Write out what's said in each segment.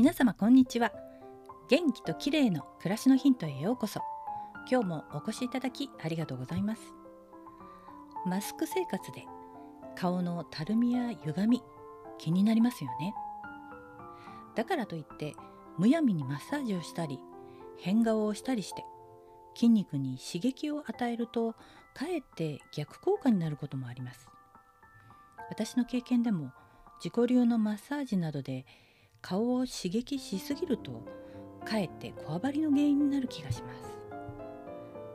皆様こんにちは。元気と綺麗の暮らしのヒントへようこそ。今日もお越しいただきありがとうございます。マスク生活で顔のたるみや歪み気になりますよね。だからといってむやみにマッサージをしたり変顔をしたりして筋肉に刺激を与えるとかえって逆効果になることもあります。私の経験でも自己流のマッサージなどで顔を刺激しすぎるとかえってこわばりの原因になる気がします。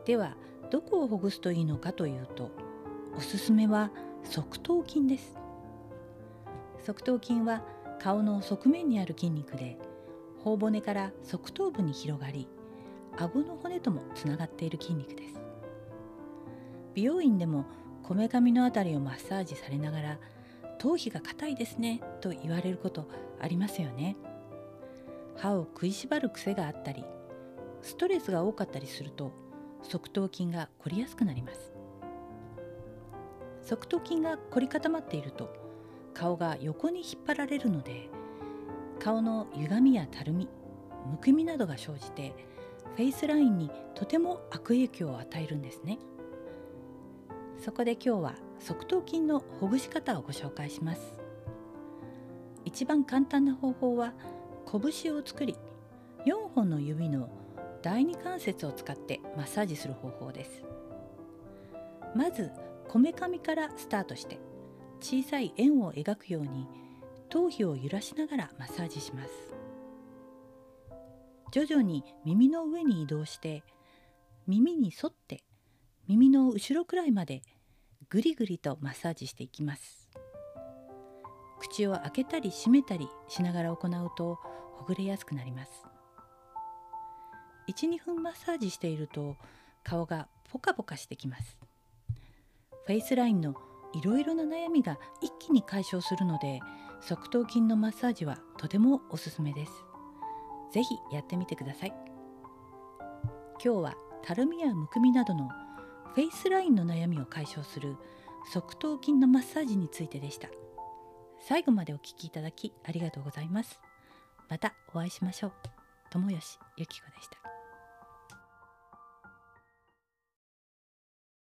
ではどこをほぐすといいのかというとおすすめは側頭筋です。側頭筋は顔の側面にある筋肉で頬骨から側頭部に広がり顎の骨ともつながっている筋肉です。美容院でもこめかみのあたりをマッサージされながら頭皮が硬いですねと言われることありますよね。歯を食いしばる癖があったりストレスが多かったりすると側頭筋が凝りやすくなります。側頭筋が凝り固まっていると顔が横に引っ張られるので顔の歪みやたるみむくみなどが生じてフェイスラインにとても悪影響を与えるんですね。そこで今日は側頭筋のほぐし方をご紹介します。一番簡単な方法は拳を作り4本の指の第二関節を使ってマッサージする方法です。まずこめかみからスタートして小さい円を描くように頭皮を揺らしながらマッサージします。徐々に耳の上に移動して耳に沿って耳の後ろくらいまでぐりぐりとマッサージしていきます。口を開けたり閉めたりしながら行うとほぐれやすくなります。12分マッサージしていると顔がポカポカしてきます。フェイスラインのいろいろな悩みが一気に解消するので側頭筋のマッサージはとてもおすすめです。ぜひやってみてください。今日はたるみやむくみなどのフェイスラインの悩みを解消する側頭筋のマッサージについてでした。最後までお聞きいただきありがとうございます。またお会いしましょう。友吉ゆき子でした。